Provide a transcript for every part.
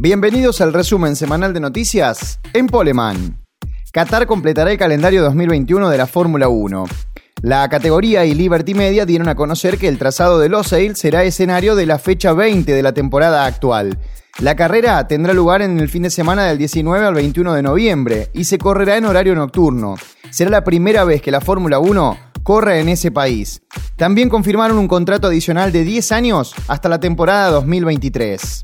Bienvenidos al resumen semanal de noticias en Poleman. Qatar completará el calendario 2021 de la Fórmula 1. La categoría y Liberty Media dieron a conocer que el trazado de Losail será escenario de la fecha 20 de la temporada actual. La carrera tendrá lugar en el fin de semana del 19 al 21 de noviembre y se correrá en horario nocturno. Será la primera vez que la Fórmula 1 corre en ese país. También confirmaron un contrato adicional de 10 años hasta la temporada 2023.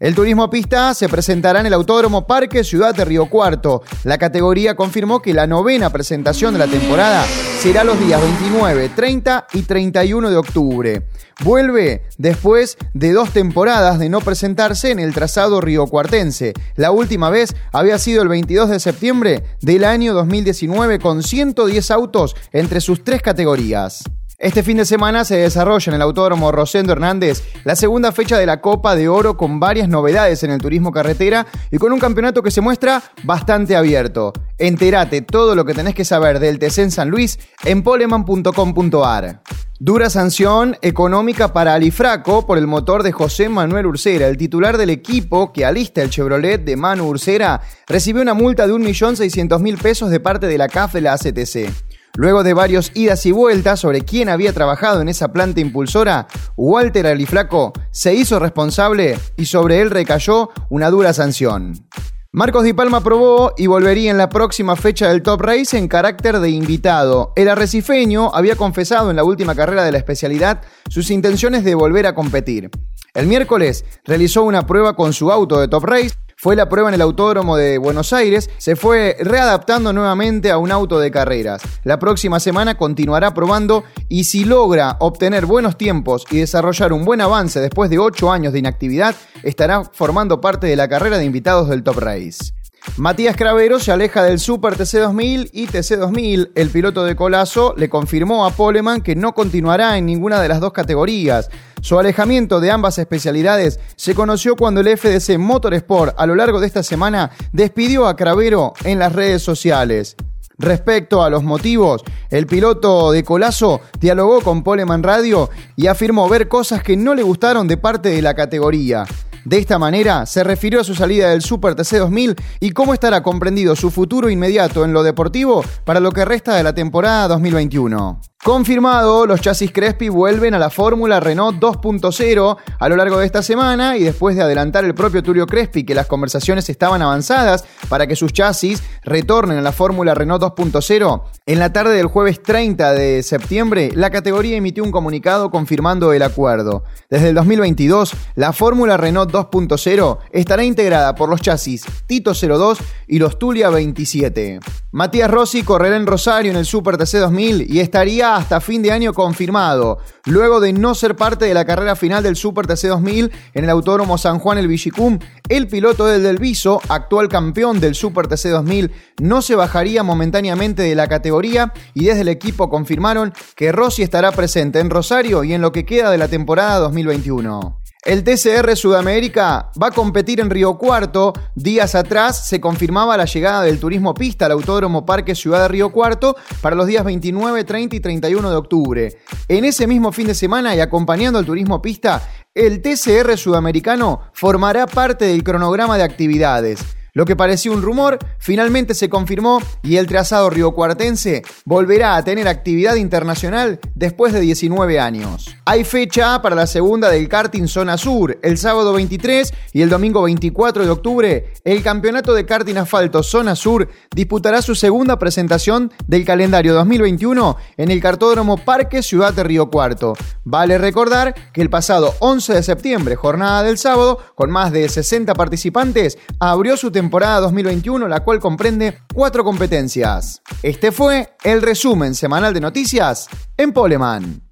El turismo pista se presentará en el Autódromo Parque Ciudad de Río Cuarto. La categoría confirmó que la novena presentación de la temporada será los días 29, 30 y 31 de octubre. Vuelve después de dos temporadas de no presentarse en el trazado riocuartense. La última vez había sido el 22 de septiembre del año 2019 con 110 autos entre sus tres categorías. Este fin de semana se desarrolla en el Autódromo Rosendo Hernández la segunda fecha de la Copa de Oro con varias novedades en el turismo carretera y con un campeonato que se muestra bastante abierto. Entérate todo lo que tenés que saber del TC en San Luis en poleman.com.ar. Dura sanción económica para Alifraco por el motor de José Manuel Ursera. El titular del equipo que alista el Chevrolet de Manu Ursera recibió una multa de 1.600.000 pesos de parte de la CAF de la ACTC. Luego de varios idas y vueltas sobre quién había trabajado en esa planta impulsora, Walter Aliflaco se hizo responsable y sobre él recayó una dura sanción. Marcos Di Palma probó y volvería en la próxima fecha del Top Race en carácter de invitado. El arrecifeño había confesado en la última carrera de la especialidad sus intenciones de volver a competir. El miércoles realizó una prueba con su auto de Top Race fue la prueba en el Autódromo de Buenos Aires, se fue readaptando nuevamente a un auto de carreras. La próxima semana continuará probando y si logra obtener buenos tiempos y desarrollar un buen avance después de 8 años de inactividad, estará formando parte de la carrera de invitados del Top Race. Matías Cravero se aleja del Super TC2000 y TC2000. El piloto de Colazo le confirmó a Poleman que no continuará en ninguna de las dos categorías. Su alejamiento de ambas especialidades se conoció cuando el FDC Motorsport a lo largo de esta semana despidió a Cravero en las redes sociales. Respecto a los motivos, el piloto de Colazo dialogó con Poleman Radio y afirmó ver cosas que no le gustaron de parte de la categoría. De esta manera, se refirió a su salida del Super TC 2000 y cómo estará comprendido su futuro inmediato en lo deportivo para lo que resta de la temporada 2021. Confirmado, los chasis Crespi vuelven a la fórmula Renault 2.0 a lo largo de esta semana y después de adelantar el propio Tulio Crespi que las conversaciones estaban avanzadas para que sus chasis retornen a la fórmula Renault 2.0, en la tarde del jueves 30 de septiembre la categoría emitió un comunicado confirmando el acuerdo. Desde el 2022, la fórmula Renault 2.0 estará integrada por los chasis Tito 02 y los Tulia 27. Matías Rossi correrá en Rosario en el Super TC 2000 y estaría hasta fin de año confirmado, luego de no ser parte de la carrera final del Super TC 2000 en el Autódromo San Juan el Villicum. El piloto del Del Viso, actual campeón del Super TC 2000, no se bajaría momentáneamente de la categoría y desde el equipo confirmaron que Rossi estará presente en Rosario y en lo que queda de la temporada 2021. El TCR Sudamérica va a competir en Río Cuarto. Días atrás se confirmaba la llegada del turismo pista al Autódromo Parque Ciudad de Río Cuarto para los días 29, 30 y 31 de octubre. En ese mismo fin de semana y acompañando al turismo pista, el TCR Sudamericano formará parte del cronograma de actividades. Lo que parecía un rumor finalmente se confirmó y el trazado riocuartense volverá a tener actividad internacional después de 19 años. Hay fecha para la segunda del karting Zona Sur, el sábado 23 y el domingo 24 de octubre. El campeonato de karting asfalto Zona Sur disputará su segunda presentación del calendario 2021 en el cartódromo Parque Ciudad de Río Cuarto. Vale recordar que el pasado 11 de septiembre, jornada del sábado, con más de 60 participantes, abrió su temporada temporada 2021, la cual comprende cuatro competencias. Este fue el resumen semanal de noticias en Poleman.